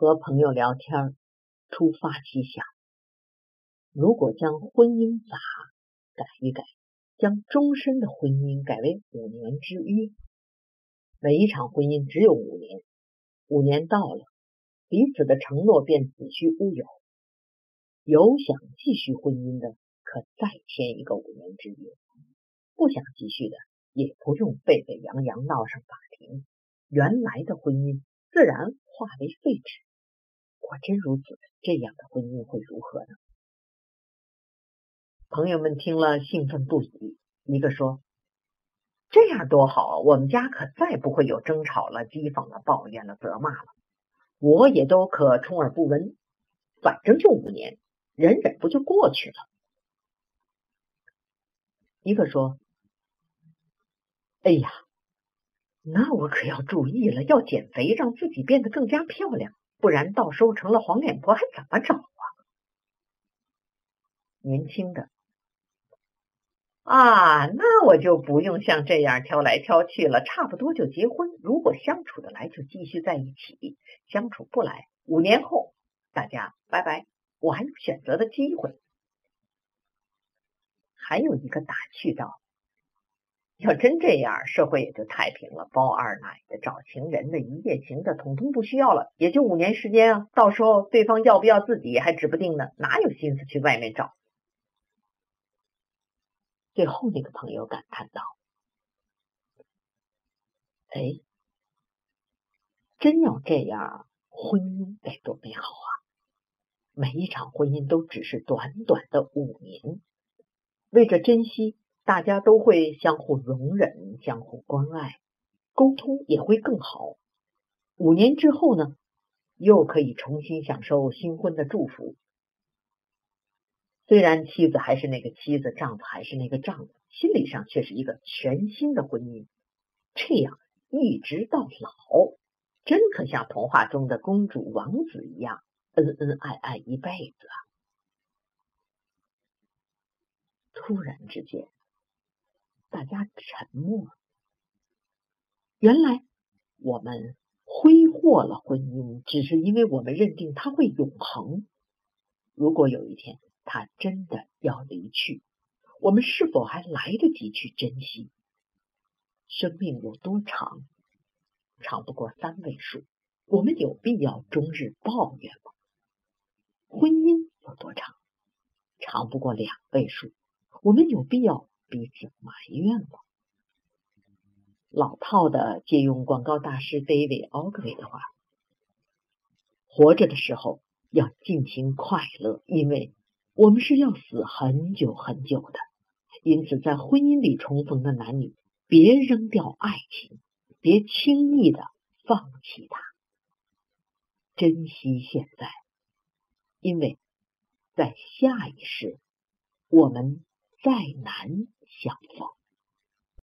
和朋友聊天，突发奇想：如果将婚姻法改一改，将终身的婚姻改为五年之约，每一场婚姻只有五年，五年到了，彼此的承诺便子虚乌有。有想继续婚姻的，可再签一个五年之约；不想继续的，也不用沸沸扬扬闹上法庭，原来的婚姻自然化为废纸。果真如此，这样的婚姻会如何呢？朋友们听了兴奋不已。一个说：“这样多好，我们家可再不会有争吵了、讥讽了、抱怨了、责骂了，我也都可充耳不闻。反正就五年，忍忍不就过去了。”一个说：“哎呀，那我可要注意了，要减肥，让自己变得更加漂亮。”不然到时候成了黄脸婆还怎么找啊？年轻的啊，那我就不用像这样挑来挑去了，差不多就结婚。如果相处的来，就继续在一起；相处不来，五年后大家拜拜，我还有选择的机会。还有一个打趣道。要真这样，社会也就太平了。包二奶的、找情人的、一夜情的，统统不需要了。也就五年时间啊，到时候对方要不要自己还指不定呢，哪有心思去外面找？最后那个朋友感叹道：“哎，真要这样，婚姻该多美好啊！每一场婚姻都只是短短的五年，为着珍惜。”大家都会相互容忍、相互关爱，沟通也会更好。五年之后呢，又可以重新享受新婚的祝福。虽然妻子还是那个妻子，丈夫还是那个丈夫，心理上却是一个全新的婚姻。这样一直到老，真可像童话中的公主王子一样，恩恩爱爱一辈子啊！突然之间。大家沉默。原来我们挥霍了婚姻，只是因为我们认定它会永恒。如果有一天他真的要离去，我们是否还来得及去珍惜？生命有多长？长不过三位数，我们有必要终日抱怨吗？婚姻有多长？长不过两位数，我们有必要？彼此埋怨了。老套的借用广告大师 David Ogilvy 的话：“活着的时候要尽情快乐，因为我们是要死很久很久的。因此，在婚姻里重逢的男女，别扔掉爱情，别轻易的放弃它，珍惜现在，因为在下一世，我们再难。”相逢。